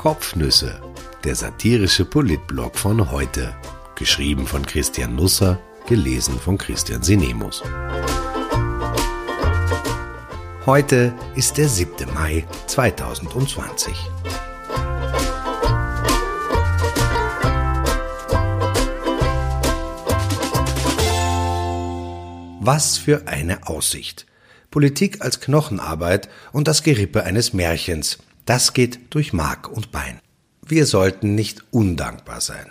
Kopfnüsse, der satirische Politblog von heute. Geschrieben von Christian Nusser, gelesen von Christian Sinemus. Heute ist der 7. Mai 2020. Was für eine Aussicht. Politik als Knochenarbeit und das Gerippe eines Märchens. Das geht durch Mark und Bein. Wir sollten nicht undankbar sein.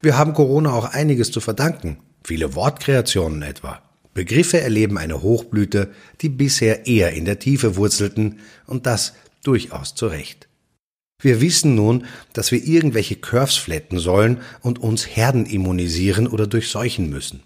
Wir haben Corona auch einiges zu verdanken. Viele Wortkreationen etwa. Begriffe erleben eine Hochblüte, die bisher eher in der Tiefe wurzelten, und das durchaus zu Recht. Wir wissen nun, dass wir irgendwelche Curves flatten sollen und uns Herden immunisieren oder durchseuchen müssen.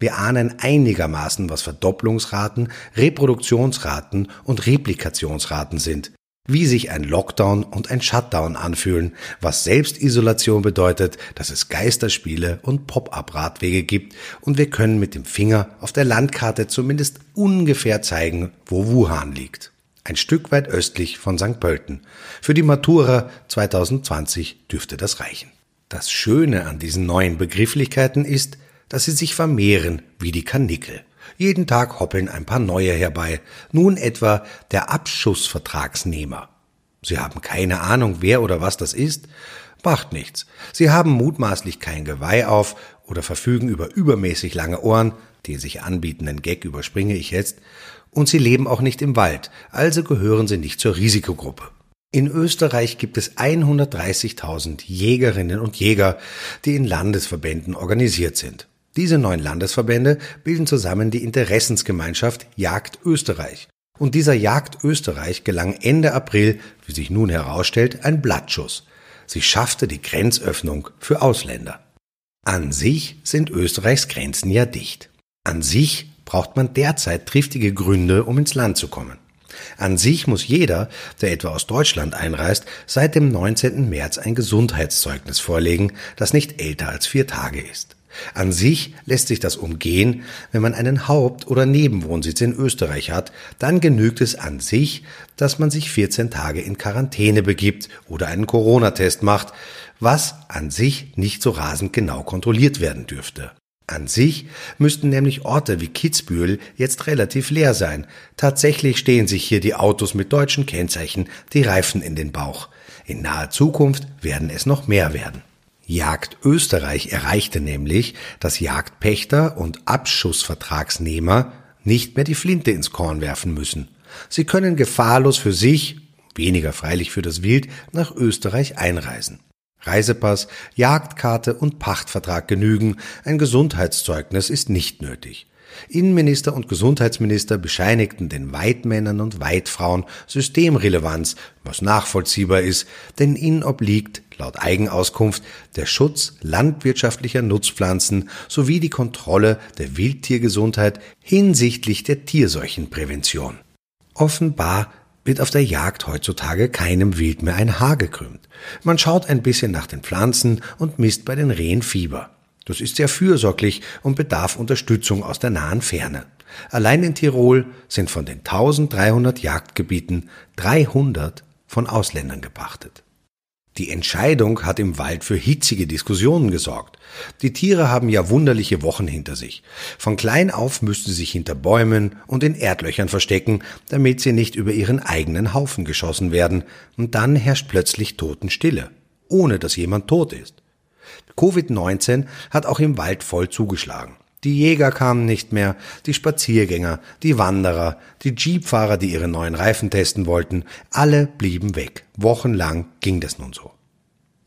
Wir ahnen einigermaßen, was Verdopplungsraten, Reproduktionsraten und Replikationsraten sind, wie sich ein Lockdown und ein Shutdown anfühlen, was Selbstisolation bedeutet, dass es Geisterspiele und Pop-up-Radwege gibt und wir können mit dem Finger auf der Landkarte zumindest ungefähr zeigen, wo Wuhan liegt. Ein Stück weit östlich von St. Pölten. Für die Matura 2020 dürfte das reichen. Das Schöne an diesen neuen Begrifflichkeiten ist, dass sie sich vermehren wie die Karnickel. Jeden Tag hoppeln ein paar neue herbei. Nun etwa der Abschussvertragsnehmer. Sie haben keine Ahnung, wer oder was das ist? Macht nichts. Sie haben mutmaßlich kein Geweih auf oder verfügen über übermäßig lange Ohren, den sich anbietenden Gag überspringe ich jetzt, und sie leben auch nicht im Wald, also gehören sie nicht zur Risikogruppe. In Österreich gibt es 130.000 Jägerinnen und Jäger, die in Landesverbänden organisiert sind. Diese neun Landesverbände bilden zusammen die Interessensgemeinschaft Jagd Österreich. Und dieser Jagd Österreich gelang Ende April, wie sich nun herausstellt, ein Blattschuss. Sie schaffte die Grenzöffnung für Ausländer. An sich sind Österreichs Grenzen ja dicht. An sich braucht man derzeit triftige Gründe, um ins Land zu kommen. An sich muss jeder, der etwa aus Deutschland einreist, seit dem 19. März ein Gesundheitszeugnis vorlegen, das nicht älter als vier Tage ist. An sich lässt sich das umgehen, wenn man einen Haupt- oder Nebenwohnsitz in Österreich hat, dann genügt es an sich, dass man sich 14 Tage in Quarantäne begibt oder einen Corona-Test macht, was an sich nicht so rasend genau kontrolliert werden dürfte. An sich müssten nämlich Orte wie Kitzbühel jetzt relativ leer sein. Tatsächlich stehen sich hier die Autos mit deutschen Kennzeichen die Reifen in den Bauch. In naher Zukunft werden es noch mehr werden. Jagd Österreich erreichte nämlich, dass Jagdpächter und Abschussvertragsnehmer nicht mehr die Flinte ins Korn werfen müssen. Sie können gefahrlos für sich, weniger freilich für das Wild, nach Österreich einreisen. Reisepass, Jagdkarte und Pachtvertrag genügen, ein Gesundheitszeugnis ist nicht nötig. Innenminister und Gesundheitsminister bescheinigten den Weidmännern und Weidfrauen Systemrelevanz, was nachvollziehbar ist, denn ihnen obliegt, laut Eigenauskunft, der Schutz landwirtschaftlicher Nutzpflanzen sowie die Kontrolle der Wildtiergesundheit hinsichtlich der Tierseuchenprävention. Offenbar wird auf der Jagd heutzutage keinem Wild mehr ein Haar gekrümmt. Man schaut ein bisschen nach den Pflanzen und misst bei den Rehen Fieber. Das ist sehr fürsorglich und bedarf Unterstützung aus der nahen Ferne. Allein in Tirol sind von den 1300 Jagdgebieten 300 von Ausländern gepachtet. Die Entscheidung hat im Wald für hitzige Diskussionen gesorgt. Die Tiere haben ja wunderliche Wochen hinter sich. Von klein auf müssten sie sich hinter Bäumen und in Erdlöchern verstecken, damit sie nicht über ihren eigenen Haufen geschossen werden, und dann herrscht plötzlich Totenstille, ohne dass jemand tot ist. Covid-19 hat auch im Wald voll zugeschlagen. Die Jäger kamen nicht mehr, die Spaziergänger, die Wanderer, die Jeepfahrer, die ihre neuen Reifen testen wollten, alle blieben weg. Wochenlang ging das nun so.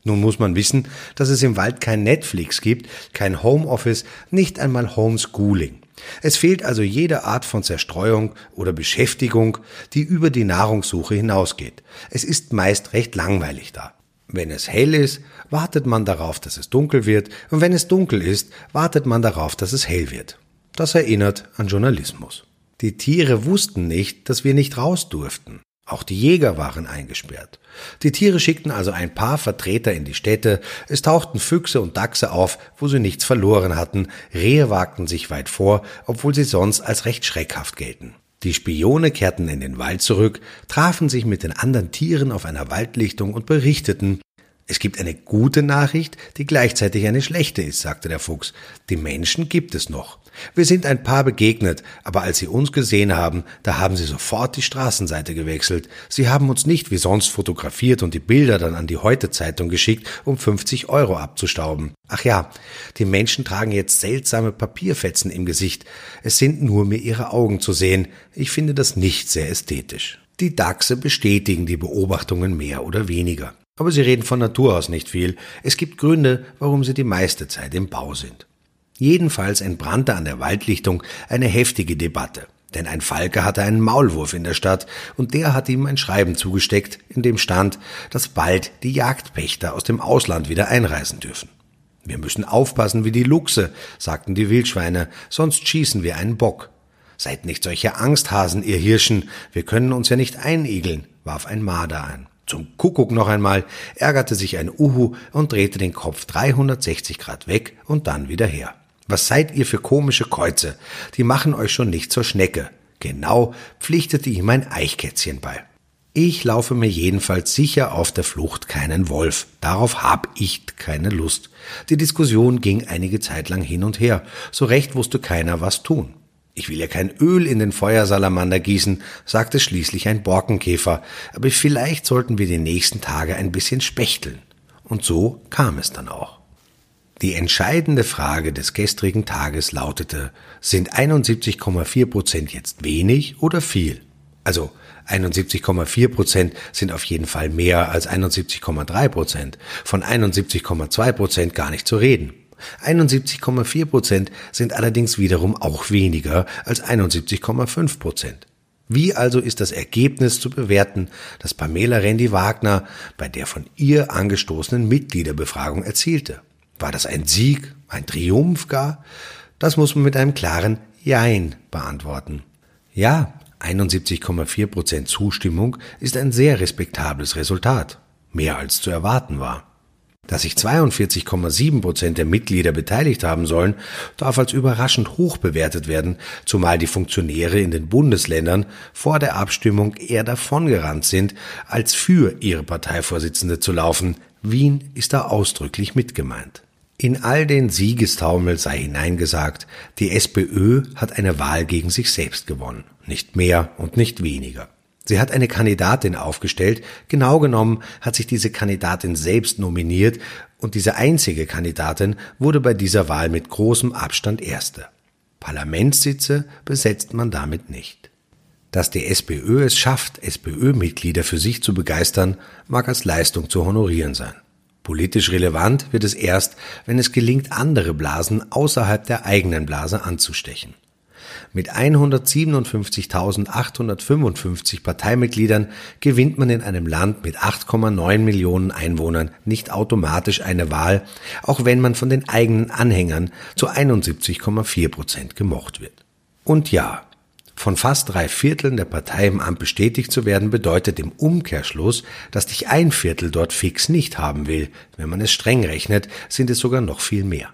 Nun muss man wissen, dass es im Wald kein Netflix gibt, kein Homeoffice, nicht einmal Homeschooling. Es fehlt also jede Art von Zerstreuung oder Beschäftigung, die über die Nahrungssuche hinausgeht. Es ist meist recht langweilig da. Wenn es hell ist, wartet man darauf, dass es dunkel wird, und wenn es dunkel ist, wartet man darauf, dass es hell wird. Das erinnert an Journalismus. Die Tiere wussten nicht, dass wir nicht raus durften. Auch die Jäger waren eingesperrt. Die Tiere schickten also ein paar Vertreter in die Städte, es tauchten Füchse und Dachse auf, wo sie nichts verloren hatten, Rehe wagten sich weit vor, obwohl sie sonst als recht schreckhaft gelten. Die Spione kehrten in den Wald zurück, trafen sich mit den anderen Tieren auf einer Waldlichtung und berichteten, es gibt eine gute Nachricht, die gleichzeitig eine schlechte ist, sagte der Fuchs. Die Menschen gibt es noch. Wir sind ein paar begegnet, aber als sie uns gesehen haben, da haben sie sofort die Straßenseite gewechselt. Sie haben uns nicht wie sonst fotografiert und die Bilder dann an die Heute-Zeitung geschickt, um 50 Euro abzustauben. Ach ja, die Menschen tragen jetzt seltsame Papierfetzen im Gesicht. Es sind nur mir ihre Augen zu sehen. Ich finde das nicht sehr ästhetisch. Die Dachse bestätigen die Beobachtungen mehr oder weniger. Aber sie reden von Natur aus nicht viel. Es gibt Gründe, warum sie die meiste Zeit im Bau sind. Jedenfalls entbrannte an der Waldlichtung eine heftige Debatte. Denn ein Falke hatte einen Maulwurf in der Stadt und der hat ihm ein Schreiben zugesteckt, in dem stand, dass bald die Jagdpächter aus dem Ausland wieder einreisen dürfen. Wir müssen aufpassen wie die Luchse, sagten die Wildschweine, sonst schießen wir einen Bock. Seid nicht solche Angsthasen, ihr Hirschen, wir können uns ja nicht einigeln, warf ein Marder ein. Zum Kuckuck noch einmal ärgerte sich ein Uhu und drehte den Kopf 360 Grad weg und dann wieder her. Was seid ihr für komische Käuze? Die machen euch schon nicht zur Schnecke. Genau pflichtete ihm ein Eichkätzchen bei. Ich laufe mir jedenfalls sicher auf der Flucht keinen Wolf. Darauf hab ich keine Lust. Die Diskussion ging einige Zeit lang hin und her. So recht wusste keiner, was tun. Ich will ja kein Öl in den Feuersalamander gießen, sagte schließlich ein Borkenkäfer, aber vielleicht sollten wir die nächsten Tage ein bisschen spechteln. Und so kam es dann auch. Die entscheidende Frage des gestrigen Tages lautete, sind 71,4 Prozent jetzt wenig oder viel? Also 71,4 Prozent sind auf jeden Fall mehr als 71,3 Prozent, von 71,2 Prozent gar nicht zu reden. 71,4 Prozent sind allerdings wiederum auch weniger als 71,5 Prozent. Wie also ist das Ergebnis zu bewerten, das Pamela Rendi Wagner bei der von ihr angestoßenen Mitgliederbefragung erzielte? War das ein Sieg, ein Triumph gar? Das muss man mit einem klaren Jein beantworten. Ja, 71,4 Prozent Zustimmung ist ein sehr respektables Resultat. Mehr als zu erwarten war. Dass sich 42,7 Prozent der Mitglieder beteiligt haben sollen, darf als überraschend hoch bewertet werden, zumal die Funktionäre in den Bundesländern vor der Abstimmung eher davongerannt sind, als für ihre Parteivorsitzende zu laufen. Wien ist da ausdrücklich mitgemeint. In all den Siegestaumel sei hineingesagt, die SPÖ hat eine Wahl gegen sich selbst gewonnen, nicht mehr und nicht weniger. Sie hat eine Kandidatin aufgestellt, genau genommen hat sich diese Kandidatin selbst nominiert und diese einzige Kandidatin wurde bei dieser Wahl mit großem Abstand erste. Parlamentssitze besetzt man damit nicht. Dass die SPÖ es schafft, SPÖ-Mitglieder für sich zu begeistern, mag als Leistung zu honorieren sein. Politisch relevant wird es erst, wenn es gelingt, andere Blasen außerhalb der eigenen Blase anzustechen. Mit 157.855 Parteimitgliedern gewinnt man in einem Land mit 8,9 Millionen Einwohnern nicht automatisch eine Wahl, auch wenn man von den eigenen Anhängern zu 71,4 Prozent gemocht wird. Und ja, von fast drei Vierteln der Partei im Amt bestätigt zu werden, bedeutet im Umkehrschluss, dass dich ein Viertel dort fix nicht haben will. Wenn man es streng rechnet, sind es sogar noch viel mehr.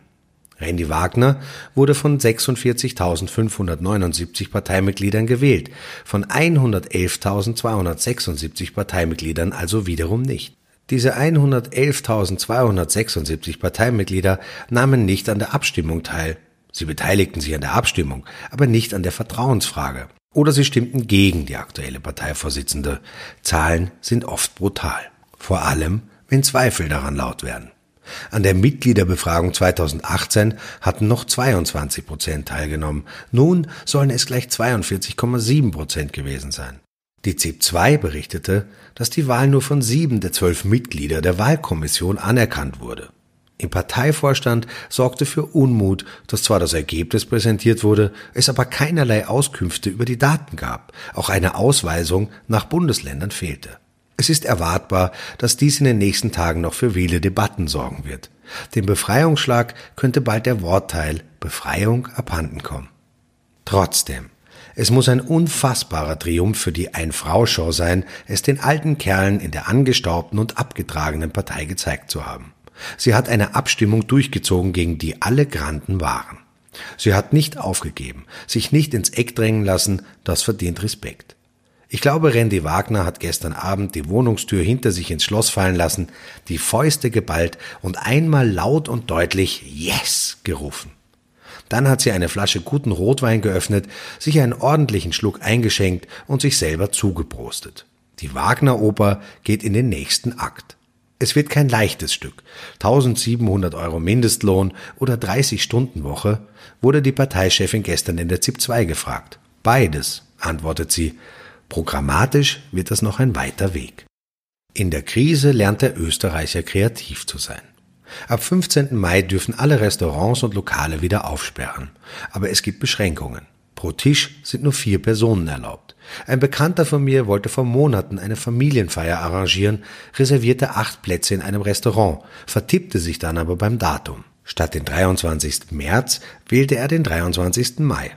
Randy Wagner wurde von 46.579 Parteimitgliedern gewählt, von 111.276 Parteimitgliedern also wiederum nicht. Diese 111.276 Parteimitglieder nahmen nicht an der Abstimmung teil, Sie beteiligten sich an der Abstimmung, aber nicht an der Vertrauensfrage. Oder sie stimmten gegen die aktuelle Parteivorsitzende. Zahlen sind oft brutal. Vor allem, wenn Zweifel daran laut werden. An der Mitgliederbefragung 2018 hatten noch 22 Prozent teilgenommen. Nun sollen es gleich 42,7 Prozent gewesen sein. Die ZIP 2 berichtete, dass die Wahl nur von sieben der zwölf Mitglieder der Wahlkommission anerkannt wurde. Im Parteivorstand sorgte für Unmut, dass zwar das Ergebnis präsentiert wurde, es aber keinerlei Auskünfte über die Daten gab. Auch eine Ausweisung nach Bundesländern fehlte. Es ist erwartbar, dass dies in den nächsten Tagen noch für viele Debatten sorgen wird. Dem Befreiungsschlag könnte bald der Wortteil Befreiung abhanden kommen. Trotzdem, es muss ein unfassbarer Triumph für die Ein-Frau-Show sein, es den alten Kerlen in der angestaubten und abgetragenen Partei gezeigt zu haben. Sie hat eine Abstimmung durchgezogen, gegen die alle Granden waren. Sie hat nicht aufgegeben, sich nicht ins Eck drängen lassen, das verdient Respekt. Ich glaube, Randy Wagner hat gestern Abend die Wohnungstür hinter sich ins Schloss fallen lassen, die Fäuste geballt und einmal laut und deutlich Yes gerufen. Dann hat sie eine Flasche guten Rotwein geöffnet, sich einen ordentlichen Schluck eingeschenkt und sich selber zugeprostet. Die Wagner-Oper geht in den nächsten Akt. Es wird kein leichtes Stück. 1700 Euro Mindestlohn oder 30 Stunden Woche, wurde die Parteichefin gestern in der ZIP 2 gefragt. Beides, antwortet sie, Programmatisch wird das noch ein weiter Weg. In der Krise lernt der Österreicher kreativ zu sein. Ab 15. Mai dürfen alle Restaurants und Lokale wieder aufsperren. Aber es gibt Beschränkungen. Pro Tisch sind nur vier Personen erlaubt. Ein Bekannter von mir wollte vor Monaten eine Familienfeier arrangieren, reservierte acht Plätze in einem Restaurant, vertippte sich dann aber beim Datum. Statt den 23. März wählte er den 23. Mai.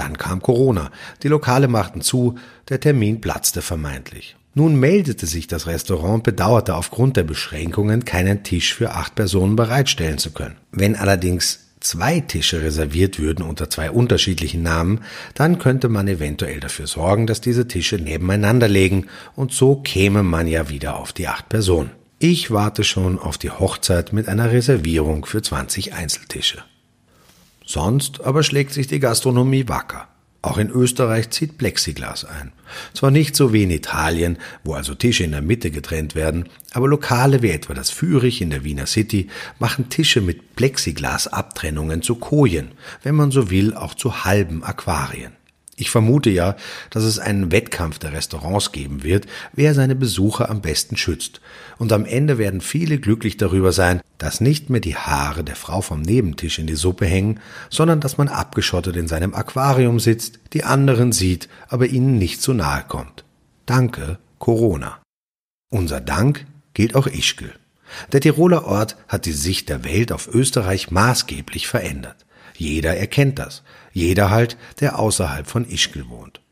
Dann kam Corona. Die Lokale machten zu, der Termin platzte vermeintlich. Nun meldete sich das Restaurant und bedauerte aufgrund der Beschränkungen keinen Tisch für acht Personen bereitstellen zu können. Wenn allerdings zwei Tische reserviert würden unter zwei unterschiedlichen Namen, dann könnte man eventuell dafür sorgen, dass diese Tische nebeneinander legen und so käme man ja wieder auf die acht Personen. Ich warte schon auf die Hochzeit mit einer Reservierung für 20 Einzeltische. Sonst aber schlägt sich die Gastronomie wacker. Auch in Österreich zieht Plexiglas ein. Zwar nicht so wie in Italien, wo also Tische in der Mitte getrennt werden, aber Lokale wie etwa das Fürich in der Wiener City machen Tische mit Plexiglasabtrennungen zu Kojen, wenn man so will auch zu halben Aquarien. Ich vermute ja, dass es einen Wettkampf der Restaurants geben wird, wer seine Besucher am besten schützt. Und am Ende werden viele glücklich darüber sein, dass nicht mehr die Haare der Frau vom Nebentisch in die Suppe hängen, sondern dass man abgeschottet in seinem Aquarium sitzt, die anderen sieht, aber ihnen nicht zu nahe kommt. Danke, Corona. Unser Dank gilt auch Ischgl. Der Tiroler Ort hat die Sicht der Welt auf Österreich maßgeblich verändert. Jeder erkennt das. Jeder halt, der außerhalb von Ischgl wohnt.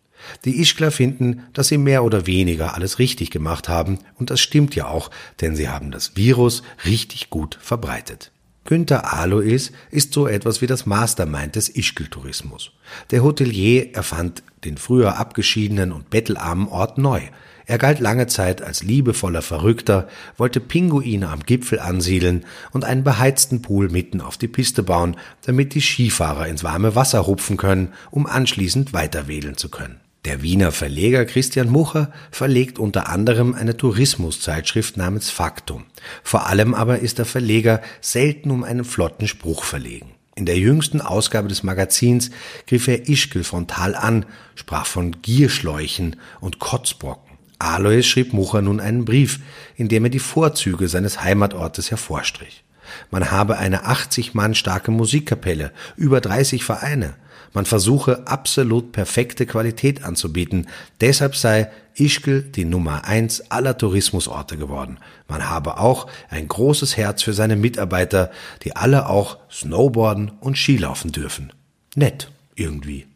Die Ischgler finden, dass sie mehr oder weniger alles richtig gemacht haben, und das stimmt ja auch, denn sie haben das Virus richtig gut verbreitet. Günter Alois ist so etwas wie das Mastermind des Ischgl-Tourismus. Der Hotelier erfand den früher abgeschiedenen und bettelarmen Ort neu, er galt lange Zeit als liebevoller Verrückter, wollte Pinguine am Gipfel ansiedeln und einen beheizten Pool mitten auf die Piste bauen, damit die Skifahrer ins warme Wasser hupfen können, um anschließend weiter wedeln zu können. Der Wiener Verleger Christian Mucher verlegt unter anderem eine Tourismuszeitschrift namens Faktum. Vor allem aber ist der Verleger selten um einen flotten Spruch verlegen. In der jüngsten Ausgabe des Magazins griff er Ischgl frontal an, sprach von Gierschläuchen und Kotzbrocken. Alois schrieb Mucher nun einen Brief, in dem er die Vorzüge seines Heimatortes hervorstrich. Man habe eine 80 Mann starke Musikkapelle, über 30 Vereine. Man versuche absolut perfekte Qualität anzubieten. Deshalb sei Ischgl die Nummer eins aller Tourismusorte geworden. Man habe auch ein großes Herz für seine Mitarbeiter, die alle auch Snowboarden und Skilaufen dürfen. Nett irgendwie.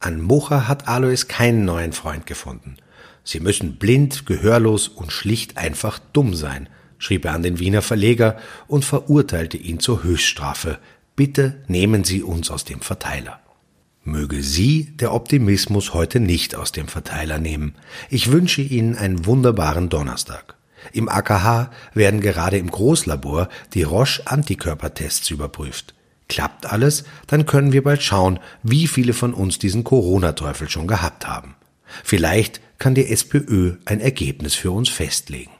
An Mucher hat Alois keinen neuen Freund gefunden. Sie müssen blind, gehörlos und schlicht einfach dumm sein, schrieb er an den Wiener Verleger und verurteilte ihn zur Höchststrafe. Bitte nehmen Sie uns aus dem Verteiler. Möge Sie der Optimismus heute nicht aus dem Verteiler nehmen. Ich wünsche Ihnen einen wunderbaren Donnerstag. Im AKH werden gerade im Großlabor die Roche-Antikörpertests überprüft. Klappt alles, dann können wir bald schauen, wie viele von uns diesen Corona-Teufel schon gehabt haben. Vielleicht kann die SPÖ ein Ergebnis für uns festlegen.